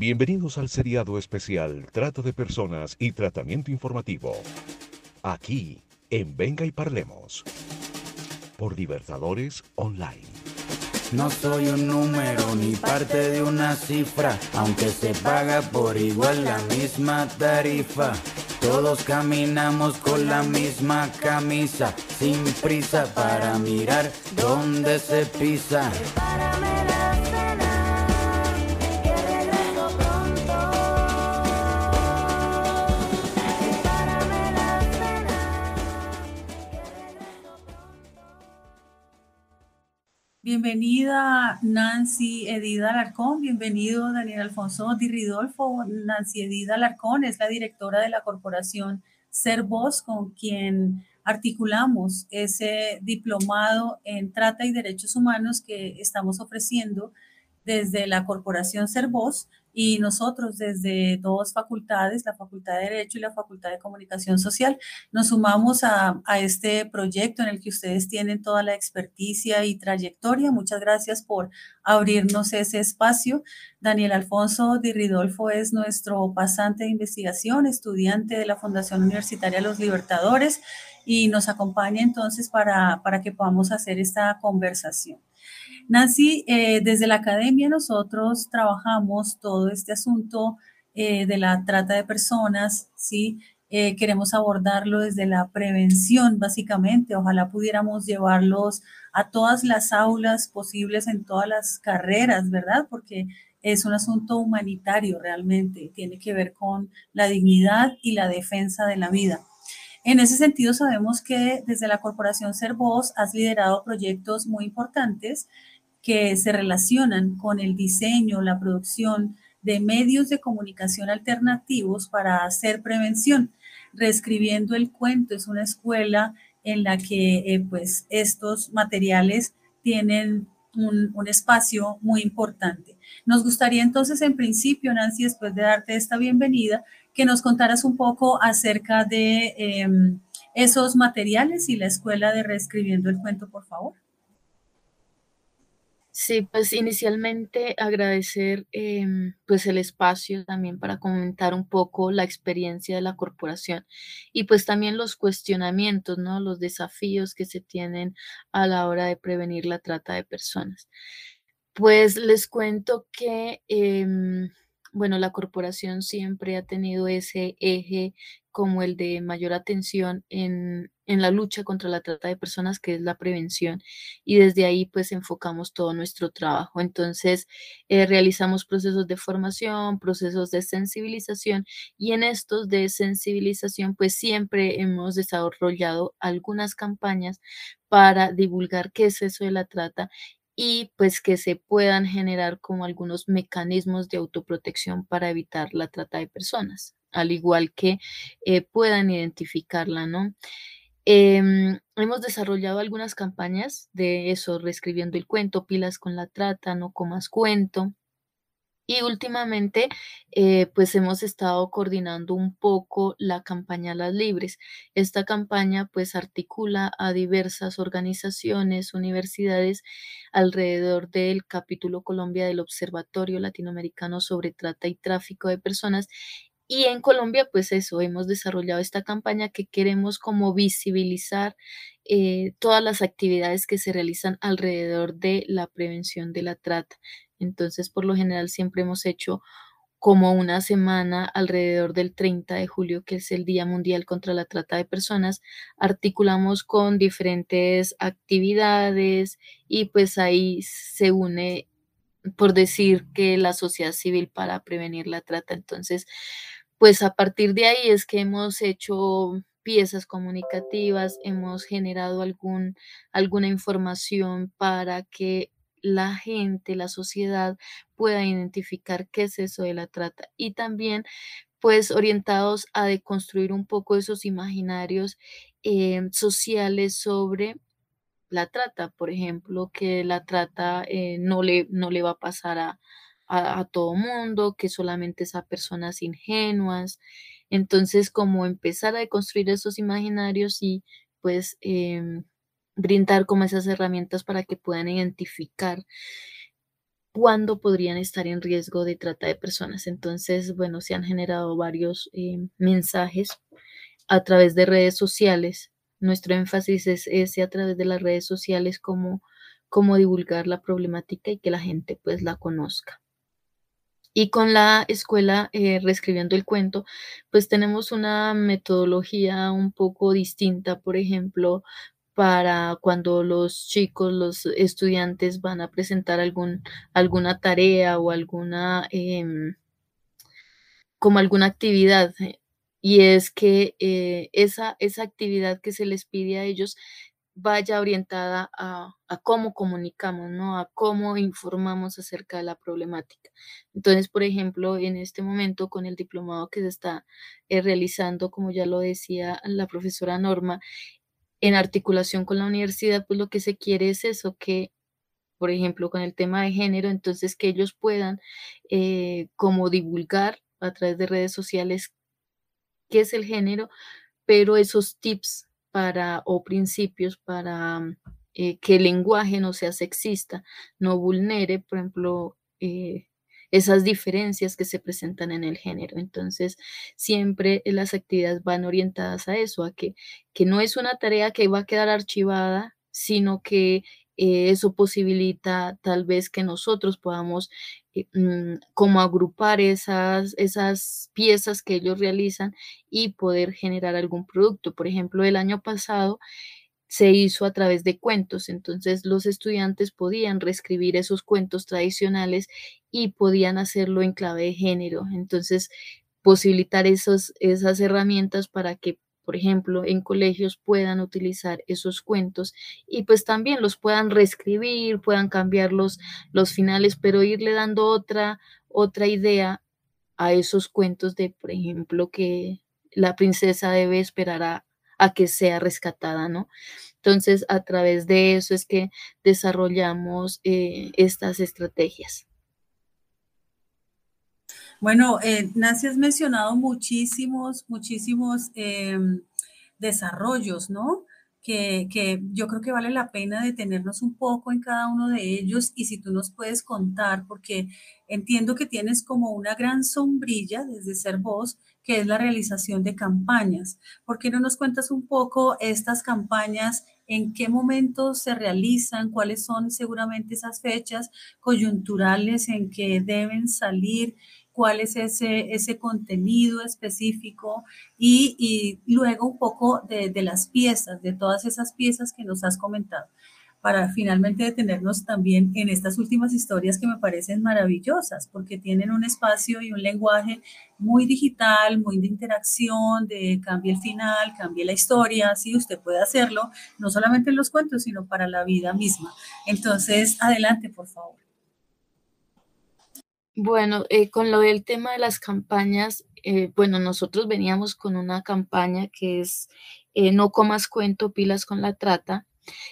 Bienvenidos al seriado especial Trata de Personas y Tratamiento Informativo. Aquí, en Venga y Parlemos. Por Libertadores Online. No soy un número ni parte de una cifra, aunque se paga por igual la misma tarifa. Todos caminamos con la misma camisa, sin prisa para mirar dónde se pisa. Bienvenida Nancy Edida Alarcón, bienvenido Daniel Alfonso Di Ridolfo. Nancy Edida Alarcón es la directora de la corporación Ser con quien articulamos ese diplomado en trata y derechos humanos que estamos ofreciendo desde la corporación Ser y nosotros desde dos facultades, la Facultad de Derecho y la Facultad de Comunicación Social, nos sumamos a, este proyecto en el que ustedes tienen toda la experticia y trayectoria. Muchas gracias por abrirnos ese espacio. Daniel Alfonso Di Ridolfo es nuestro pasante de investigación, estudiante de la Fundación Universitaria Los Libertadores y nos acompaña entonces para, para que podamos hacer esta conversación. Nancy, eh, desde la academia nosotros trabajamos todo este asunto eh, de la trata de personas, ¿sí? Eh, queremos abordarlo desde la prevención, básicamente. Ojalá pudiéramos llevarlos a todas las aulas posibles en todas las carreras, ¿verdad? Porque es un asunto humanitario realmente, tiene que ver con la dignidad y la defensa de la vida. En ese sentido, sabemos que desde la Corporación Ser Voz has liderado proyectos muy importantes que se relacionan con el diseño, la producción de medios de comunicación alternativos para hacer prevención. Reescribiendo el cuento es una escuela en la que eh, pues estos materiales tienen un, espacio muy importante. Nos gustaría entonces, en principio, Nancy, después de darte esta bienvenida, que nos contaras un poco acerca de em, esos materiales y la escuela de Reescribiendo el Cuento, por favor. Sí, pues inicialmente agradecer em, pues el espacio también para comentar un poco la experiencia de la corporación y pues también los cuestionamientos, ¿no? Los desafíos que se tienen a la hora de prevenir la trata de personas. Pues les cuento que, em, bueno, la corporación siempre ha tenido ese eje como el de mayor atención en, la lucha contra la trata de personas, que es la prevención, y desde ahí pues enfocamos todo nuestro trabajo. Entonces, eh, realizamos procesos de formación, procesos de sensibilización, y en estos de sensibilización pues siempre hemos desarrollado algunas campañas para divulgar qué es eso de la trata y pues que se puedan generar como algunos mecanismos de autoprotección para evitar la trata de personas al igual que eh, puedan identificarla, ¿no? Em, hemos desarrollado algunas campañas de eso, reescribiendo el cuento, pilas con la trata, no comas cuento. Y últimamente, eh, pues hemos estado coordinando un poco la campaña Las Libres. Esta campaña pues articula a diversas organizaciones, universidades alrededor del capítulo Colombia del Observatorio Latinoamericano sobre Trata y Tráfico de Personas y en Colombia, pues eso, hemos desarrollado esta campaña que queremos como visibilizar eh, todas las actividades que se realizan alrededor de la prevención de la trata. Entonces, por lo general, siempre hemos hecho como una semana alrededor del 30 de julio, que es el Día Mundial contra la Trata de Personas, articulamos con diferentes actividades y pues ahí se une, por decir que la sociedad civil para prevenir la trata. Entonces, pues a partir de ahí es que hemos hecho piezas comunicativas, hemos generado algún, alguna información para que la gente, la sociedad pueda identificar qué es eso de la trata. Y también pues orientados a deconstruir un poco esos imaginarios eh, sociales sobre la trata, por ejemplo, que la trata eh, no, le, no le va a pasar a, a, todo mundo, que solamente es a personas ingenuas. Entonces, como empezar a construir esos imaginarios y pues em, brindar como esas herramientas para que puedan identificar cuándo podrían estar en riesgo de trata de personas. Entonces, bueno, se han generado varios eh, mensajes a través de redes sociales. Nuestro énfasis es ese a través de las redes sociales, como, como divulgar la problemática y que la gente pues la conozca. Y con la escuela eh, reescribiendo el cuento, pues tenemos una metodología un poco distinta, por ejemplo, para cuando los chicos, los estudiantes van a presentar algún, alguna tarea o alguna, em, como alguna actividad. Y es que eh, esa, esa actividad que se les pide a ellos vaya orientada a, cómo comunicamos, ¿no? A cómo informamos acerca de la problemática. Entonces, por ejemplo, en este momento con el diplomado que se está eh, realizando, como ya lo decía la profesora Norma, en articulación con la universidad, pues lo que se quiere es eso, que, por ejemplo, con el tema de género, entonces que ellos puedan eh, como divulgar a través de redes sociales qué es el género, pero esos tips para o principios para eh, que el lenguaje no sea sexista, no vulnere, por ejemplo, eh, esas diferencias que se presentan en el género. Entonces, siempre las actividades van orientadas a eso, a que, que no es una tarea que va a quedar archivada, sino que eh, eso posibilita tal vez que nosotros podamos eh, mm, como agrupar esas, esas piezas que ellos realizan y poder generar algún producto. Por ejemplo, el año pasado se hizo a través de cuentos, entonces los estudiantes podían reescribir esos cuentos tradicionales y podían hacerlo en clave de género. Entonces, posibilitar esos, esas herramientas para que, por ejemplo, en colegios puedan utilizar esos cuentos y pues también los puedan reescribir, puedan cambiar los, los finales, pero irle dando otra, otra idea a esos cuentos de, por ejemplo, que la princesa debe esperar a, a que sea rescatada, ¿no? Entonces, a través de eso es que desarrollamos eh, estas estrategias. Bueno, eh, Nancy, has mencionado muchísimos, muchísimos em, desarrollos, ¿no? Que, que, yo creo que vale la pena detenernos un poco en cada uno de ellos y si tú nos puedes contar, porque entiendo que tienes como una gran sombrilla desde ser vos que es la realización de campañas. ¿Por qué no nos cuentas un poco estas campañas? ¿En qué momentos se realizan? ¿Cuáles son seguramente esas fechas coyunturales en que deben salir? cuál es ese, ese contenido específico y, y luego un poco de, de, las piezas, de todas esas piezas que nos has comentado para finalmente detenernos también en estas últimas historias que me parecen maravillosas, porque tienen un espacio y un lenguaje muy digital, muy de interacción, de cambie el final, cambie la historia, sí, usted puede hacerlo, no solamente en los cuentos, sino para la vida misma. Entonces, adelante, por favor. Bueno, eh, con lo del tema de las campañas, eh, bueno, nosotros veníamos con una campaña que es eh, No comas cuento, pilas con la trata,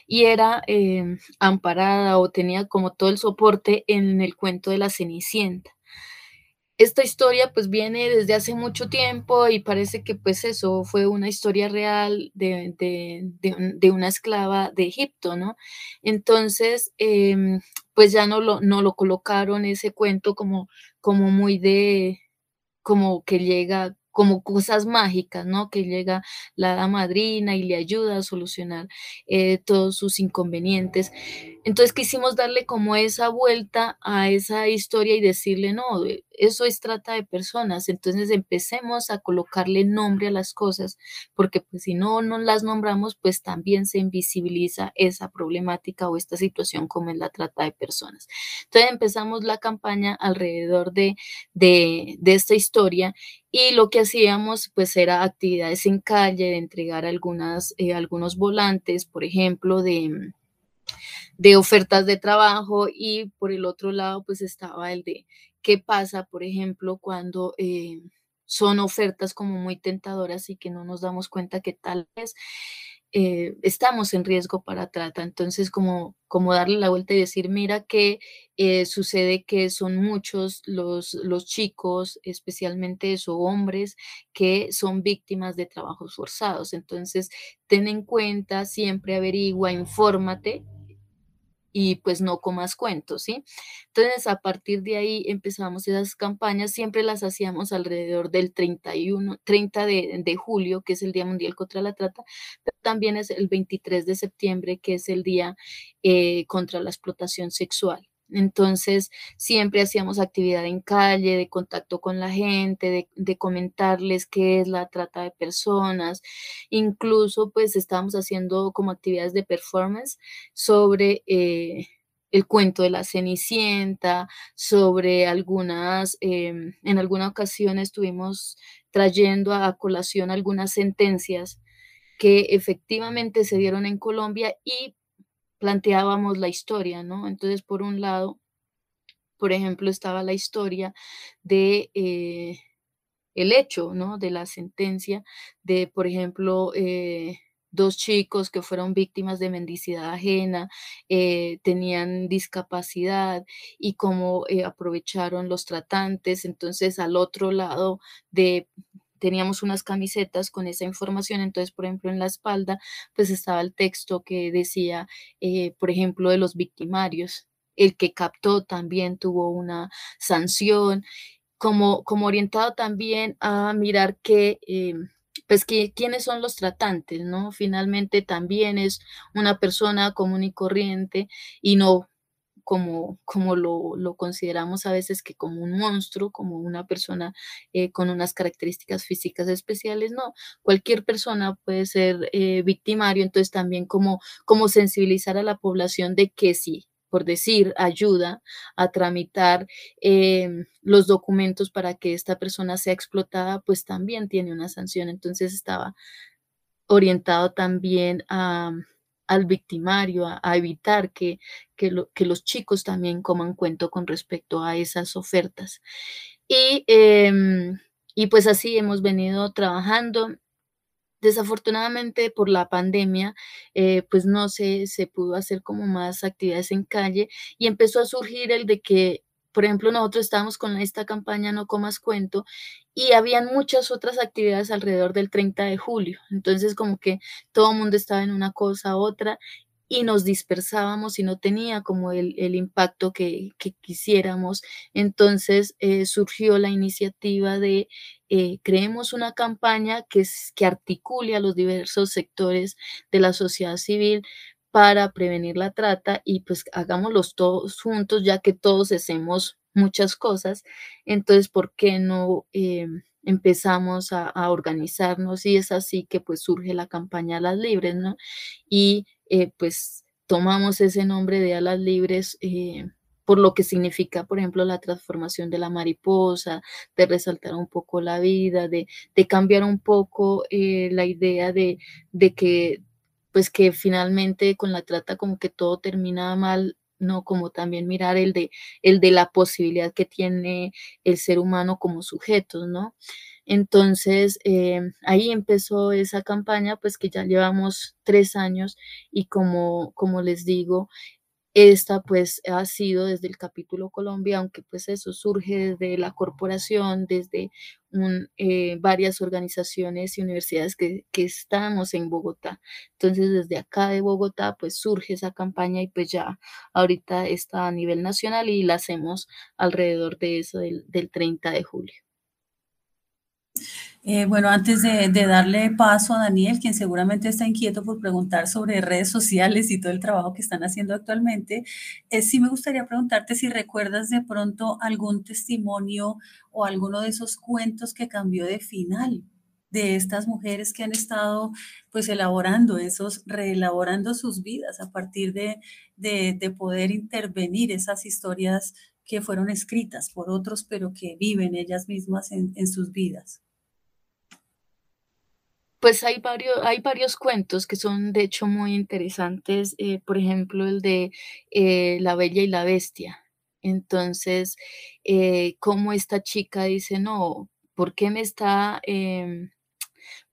y era em, amparada o tenía como todo el soporte en el cuento de la Cenicienta. Esta historia pues viene desde hace mucho tiempo y parece que pues eso fue una historia real de, de, una esclava de Egipto, ¿no? Entonces, em, pues ya no lo, no lo colocaron ese cuento como, como muy de, como que llega como cosas mágicas, ¿no? Que llega la madrina y le ayuda a solucionar eh, todos sus inconvenientes. Entonces quisimos darle como esa vuelta a esa historia y decirle, no, eso es trata de personas, entonces empecemos a colocarle nombre a las cosas, porque pues si no no las nombramos, pues también se invisibiliza esa problemática o esta situación como es la trata de personas. Entonces empezamos la campaña alrededor de, de, esta historia y lo que hacíamos pues era actividades en calle, de entregar algunas, eh, algunos volantes, por ejemplo, de de ofertas de trabajo y por el otro lado pues estaba el de qué pasa, por ejemplo, cuando eh, son ofertas como muy tentadoras y que no nos damos cuenta que tal vez eh, estamos en riesgo para trata. Entonces, como, como darle la vuelta y decir, mira que eh, sucede que son muchos los, los chicos, especialmente esos hombres, que son víctimas de trabajos forzados. Entonces, ten en cuenta, siempre averigua, infórmate y pues no con más cuentos, ¿sí? Entonces, a partir de ahí empezamos esas campañas, siempre las hacíamos alrededor del 31, 30 de, de, julio, que es el Día Mundial contra la Trata, pero también es el 23 de septiembre, que es el Día eh, contra la Explotación Sexual. Entonces, siempre hacíamos actividad en calle, de contacto con la gente, de, comentarles qué es la trata de personas. Incluso, pues, estábamos haciendo como actividades de performance sobre eh, el cuento de la Cenicienta, sobre algunas, em, en alguna ocasión estuvimos trayendo a colación algunas sentencias que efectivamente se dieron en Colombia y planteábamos la historia, ¿no? Entonces, por un lado, por ejemplo, estaba la historia de eh, el hecho, ¿no? De la sentencia de, por ejemplo, eh, dos chicos que fueron víctimas de mendicidad ajena, eh, tenían discapacidad y cómo aprovecharon los tratantes. Entonces, al otro lado de teníamos unas camisetas con esa información, entonces, por ejemplo, en la espalda, pues estaba el texto que decía, eh, por ejemplo, de los victimarios. El que captó también tuvo una sanción, como, como orientado también a mirar que... Eh, pues que quiénes son los tratantes, ¿no? Finalmente también es una persona común y corriente y no como, como lo, consideramos a veces que como un monstruo, como una persona eh, con unas características físicas especiales, no, cualquier persona puede ser eh, victimario, entonces también como, como sensibilizar a la población de que sí, por decir, ayuda a tramitar em, los documentos para que esta persona sea explotada, pues también tiene una sanción. Entonces estaba orientado también a, al victimario, a, evitar que, que, los chicos también coman cuento con respecto a esas ofertas. Y, em, y pues así hemos venido trabajando. Desafortunadamente por la pandemia, eh, pues no se, se pudo hacer como más actividades en calle y empezó a surgir el de que por ejemplo, nosotros estábamos con esta campaña No Comas Cuento y habían muchas otras actividades alrededor del 30 de julio. Entonces, como que todo el mundo estaba en una cosa, otra, y nos dispersábamos y no tenía como el, impacto que, quisiéramos. Entonces eh, surgió la iniciativa de eh, creemos una campaña que articule a los diversos sectores de la sociedad civil para prevenir la trata y pues hagámoslos todos juntos, ya que todos hacemos muchas cosas. Entonces, ¿por qué no em, empezamos a, organizarnos? Y es así que pues surge la campaña Alas Libres, ¿no? Y eh, pues tomamos ese nombre de Alas Libres. Eh, por lo que significa, por ejemplo, la transformación de la mariposa, de resaltar un poco la vida, de, cambiar un poco eh, la idea de, de que pues que finalmente con la trata como que todo termina mal, ¿no? Como también mirar el de, el de la posibilidad que tiene el ser humano como sujeto, ¿no? Entonces, eh, ahí empezó esa campaña, pues que ya llevamos tres años y como, como les digo, esta pues ha sido desde el capítulo Colombia, aunque pues eso surge desde la corporación, desde eh, varias organizaciones y universidades que, que, estamos en Bogotá. Entonces desde acá de Bogotá pues surge esa campaña y pues ya ahorita está a nivel nacional y la hacemos alrededor de eso del, del 30 de julio. Eh, bueno, antes de, darle paso a Daniel, quien seguramente está inquieto por preguntar sobre redes sociales y todo el trabajo que están haciendo actualmente, eh, sí me gustaría preguntarte si recuerdas de pronto algún testimonio o alguno de esos cuentos que cambió de final de estas mujeres que han estado pues elaborando esos, reelaborando sus vidas a partir de, de, poder intervenir esas historias que fueron escritas por otros, pero que viven ellas mismas en, en sus vidas. Pues hay varios, hay varios cuentos que son de hecho muy interesantes, eh, por ejemplo el de eh, La Bella y la Bestia. Entonces, eh, como esta chica dice, no, ¿por qué me está, em,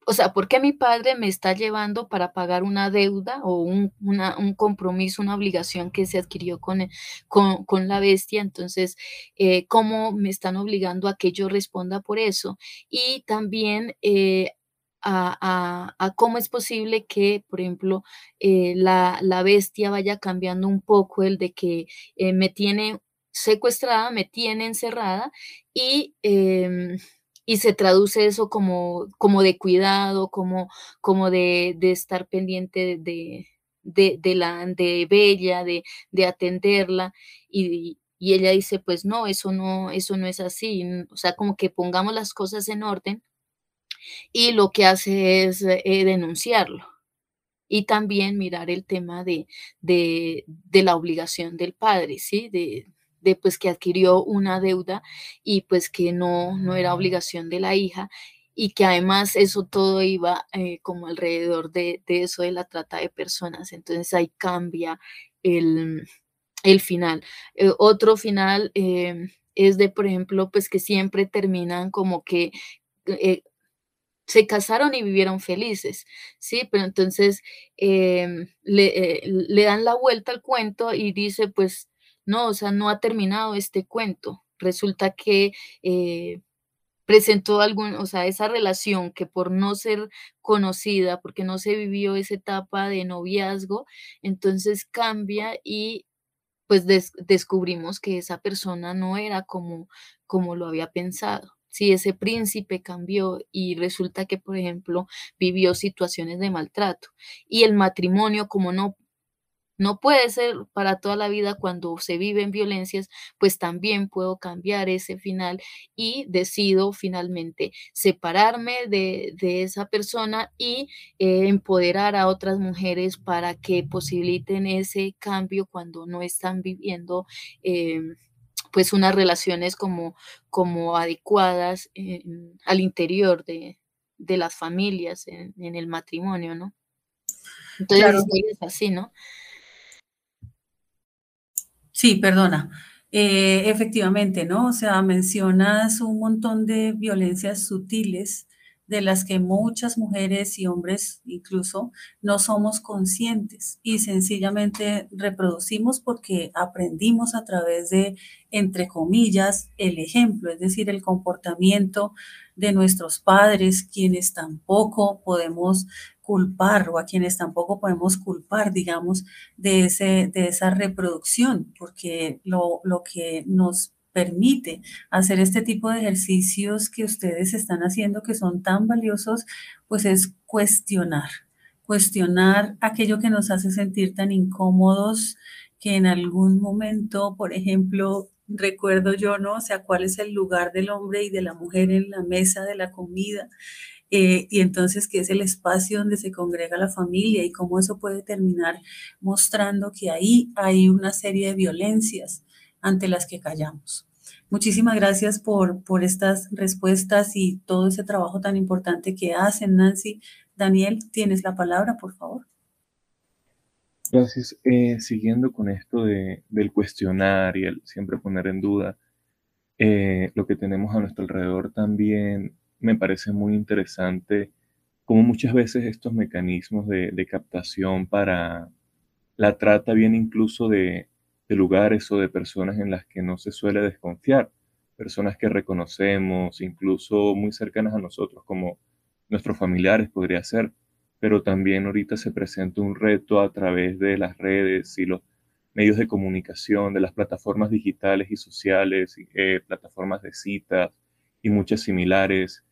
o sea, ¿por qué mi padre me está llevando para pagar una deuda o un, un compromiso, una obligación que se adquirió con, con, con la bestia? Entonces, ¿cómo me están obligando a que yo responda por eso? Y también a, cómo es posible que, por ejemplo, eh, la, bestia vaya cambiando un poco el de que eh, me tiene secuestrada, me tiene encerrada y, em, y se traduce eso como, como de cuidado, como, como de, estar pendiente de, de, la, de Bella, de, de atenderla y, y ella dice, pues no, eso no, eso no es así. O sea, como que pongamos las cosas en orden y lo que hace es eh, denunciarlo. Y también mirar el tema de, de, la obligación del padre, ¿sí? De, de, pues que adquirió una deuda y pues que no, no era obligación de la hija y que además eso todo iba eh, como alrededor de, de, eso de la trata de personas. Entonces ahí cambia el, el final. Eh, otro final es de, por ejemplo, pues que siempre terminan como que se casaron y vivieron felices, ¿sí? Pero entonces em, le, eh, le, dan la vuelta al cuento y dice, pues, no, o sea, no ha terminado este cuento. Resulta que eh, presentó algún, o sea, esa relación que por no ser conocida, porque no se vivió esa etapa de noviazgo, entonces cambia y pues descubrimos que esa persona no era como, como lo había pensado si ese príncipe cambió y resulta que, por ejemplo, vivió situaciones de maltrato. Y el matrimonio, como no, no puede ser para toda la vida cuando se viven violencias, pues también puedo cambiar ese final y decido finalmente separarme de, esa persona y eh, empoderar a otras mujeres para que posibiliten ese cambio cuando no están viviendo. Em, pues unas relaciones como, como adecuadas al interior de, las familias, en, el matrimonio, ¿no? Entonces es así, ¿no? Sí, perdona. Eh, efectivamente, ¿no? O sea, mencionas un montón de violencias sutiles de las que muchas mujeres y hombres incluso no somos conscientes y sencillamente reproducimos porque aprendimos a través de, entre comillas, el ejemplo, es decir, el comportamiento de nuestros padres, quienes tampoco podemos culpar o a quienes tampoco podemos culpar, digamos, de, ese, de esa reproducción, porque lo, lo que nos permite hacer este tipo de ejercicios que ustedes están haciendo que son tan valiosos, pues es cuestionar, cuestionar aquello que nos hace sentir tan incómodos que en algún momento, por ejemplo, recuerdo yo, ¿no? O sea, cuál es el lugar del hombre y de la mujer en la mesa de la comida. Eh, y entonces qué es el espacio donde se congrega la familia y cómo eso puede terminar mostrando que ahí hay una serie de violencias ante las que callamos. Muchísimas gracias por, por estas respuestas y todo ese trabajo tan importante que hacen, Nancy. Daniel, tienes la palabra, por favor. Gracias. Eh, siguiendo con esto de, del cuestionar y el siempre poner en duda, eh, lo que tenemos a nuestro alrededor también me parece muy interesante como muchas veces estos mecanismos de, de captación para la trata vienen incluso de, de lugares o de personas en las que no se suele desconfiar, personas que reconocemos, incluso muy cercanas a nosotros, como nuestros familiares podría ser, pero también ahorita se presenta un reto a través de las redes y los medios de comunicación, de las plataformas digitales y sociales, eh, plataformas de citas y muchas similares.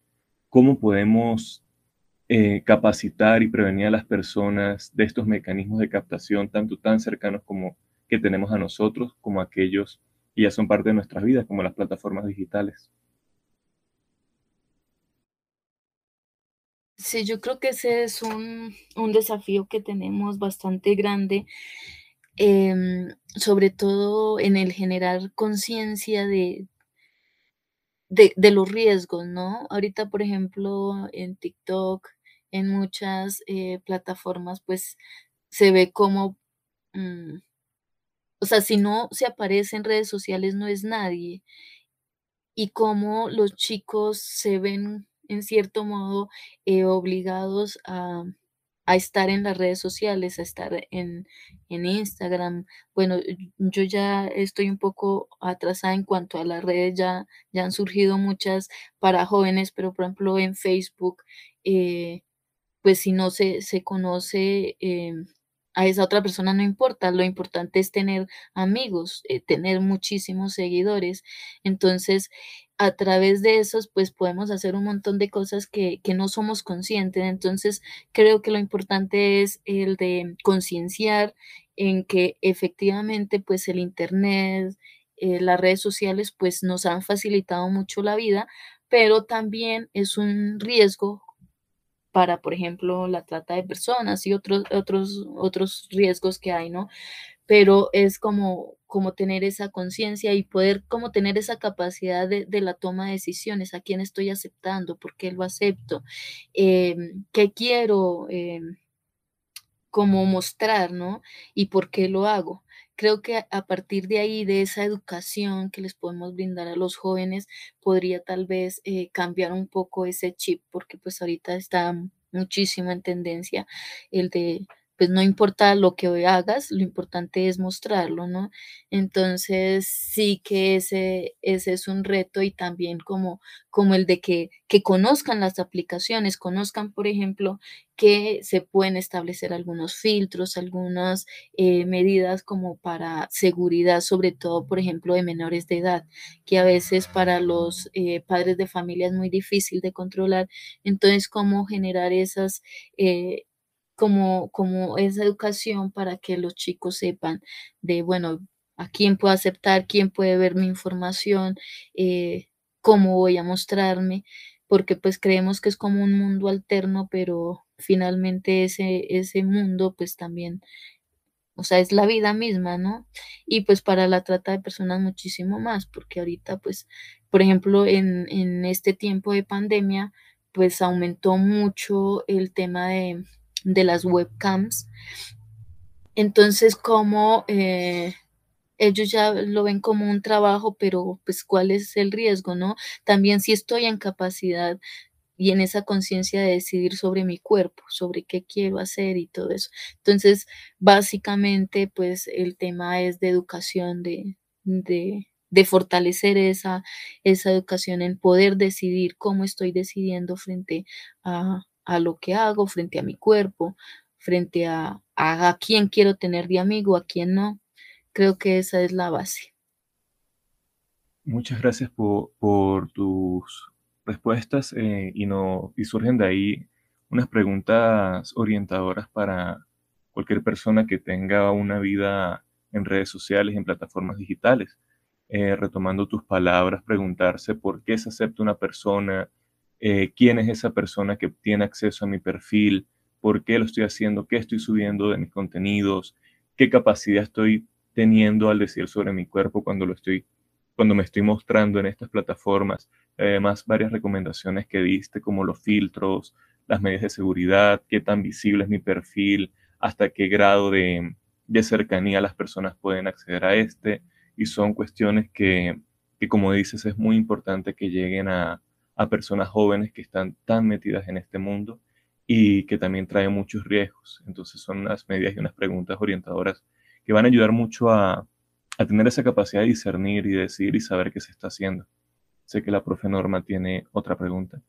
¿Cómo podemos eh, capacitar y prevenir a las personas de estos mecanismos de captación, tanto tan cercanos como que tenemos a nosotros como aquellos que ya son parte de nuestras vidas, como las plataformas digitales. Sí, yo creo que ese es un, desafío que tenemos bastante grande, em, sobre todo en el generar conciencia de, de, los riesgos, ¿no? Ahorita, por ejemplo, en TikTok, en muchas eh, plataformas, pues se ve como mm, o sea, si no se aparece en redes sociales, no es nadie. Y cómo los chicos se ven, en cierto modo, eh, obligados a, a estar en las redes sociales, a estar en, en Instagram. Bueno, yo ya estoy un poco atrasada en cuanto a las redes, ya, ya han surgido muchas para jóvenes, pero por ejemplo en Facebook, eh, pues si no se, se conoce em, a esa otra persona no importa, lo importante es tener amigos, eh, tener muchísimos seguidores. Entonces, a través de esos, pues podemos hacer un montón de cosas que, que no somos conscientes. Entonces, creo que lo importante es el de concienciar en que efectivamente, pues el Internet, eh, las redes sociales, pues nos han facilitado mucho la vida, pero también es un riesgo para, por ejemplo, la trata de personas y otros, otros, otros riesgos que hay, ¿no? Pero es como, como tener esa conciencia y poder como tener esa capacidad de, la toma de decisiones, a quién estoy aceptando, por qué lo acepto, em, qué quiero em, como mostrar, ¿no? Y por qué lo hago creo que a partir de ahí, de esa educación que les podemos brindar a los jóvenes, podría tal vez eh, cambiar un poco ese chip, porque pues ahorita está muchísimo en tendencia el de pues no importa lo que hoy hagas, lo importante es mostrarlo, ¿no? Entonces sí que ese, ese es un reto y también como, como el de que, que conozcan las aplicaciones, conozcan, por ejemplo, que se pueden establecer algunos filtros, algunas eh, medidas como para seguridad, sobre todo, por ejemplo, de menores de edad, que a veces para los eh, padres de familia es muy difícil de controlar. Entonces, cómo generar esas... Eh, como, como esa educación para que los chicos sepan de, bueno, a quién puedo aceptar, quién puede ver mi información, eh, cómo voy a mostrarme, porque pues creemos que es como un mundo alterno, pero finalmente ese, ese mundo pues también, o sea, es la vida misma, ¿no? Y pues para la trata de personas muchísimo más, porque ahorita pues, por ejemplo, en, en este tiempo de pandemia, pues aumentó mucho el tema de de las webcams. Entonces, como eh, ellos ya lo ven como un trabajo, pero pues cuál es el riesgo, ¿no? También si estoy en capacidad y en esa conciencia de decidir sobre mi cuerpo, sobre qué quiero hacer y todo eso. Entonces, básicamente, pues el tema es de educación, de, de, de fortalecer esa, esa educación en poder decidir cómo estoy decidiendo frente a, a lo que hago, frente a mi cuerpo, frente a, a, quién quiero tener de amigo, a quién no. Creo que esa es la base. Muchas gracias por, por tus respuestas eh, y, no, y surgen de ahí unas preguntas orientadoras para cualquier persona que tenga una vida en redes sociales, en plataformas digitales. Eh, retomando tus palabras, preguntarse por qué se acepta una persona, eh, quién es esa persona que tiene acceso a mi perfil, por qué lo estoy haciendo, qué estoy subiendo de mis contenidos, qué capacidad estoy teniendo al decir sobre mi cuerpo cuando lo estoy cuando me estoy mostrando en estas plataformas. Además, varias recomendaciones que diste, como los filtros, las medidas de seguridad, qué tan visible es mi perfil, hasta qué grado de, de cercanía las personas pueden acceder a este. Y son cuestiones que, que, como dices, es muy importante que lleguen a, a personas jóvenes que están tan metidas en este mundo y que también trae muchos riesgos. Entonces son unas medidas y unas preguntas orientadoras que van a ayudar mucho a, a tener esa capacidad de discernir y decir y saber qué se está haciendo. Sé que la profe Norma tiene otra pregunta.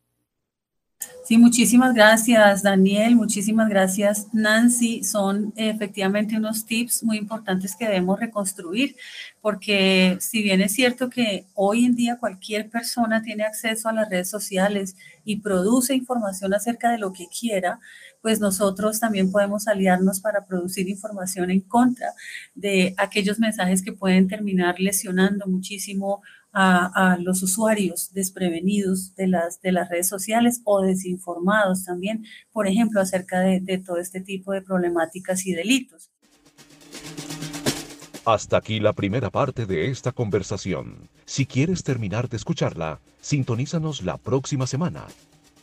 Sí, muchísimas gracias Daniel, muchísimas gracias Nancy. Son efectivamente unos tips muy importantes que debemos reconstruir, porque si bien es cierto que hoy en día cualquier persona tiene acceso a las redes sociales y produce información acerca de lo que quiera, pues nosotros también podemos aliarnos para producir información en contra de aquellos mensajes que pueden terminar lesionando muchísimo a, los usuarios desprevenidos de las, de las redes sociales o desinformados también, por ejemplo, acerca de, de todo este tipo de problemáticas y delitos. Hasta aquí la primera parte de esta conversación. Si quieres terminar de escucharla, sintonízanos la próxima semana,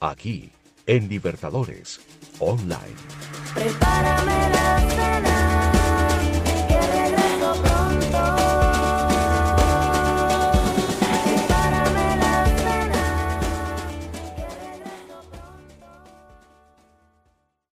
aquí, en Libertadores Online. Prepárame la cena.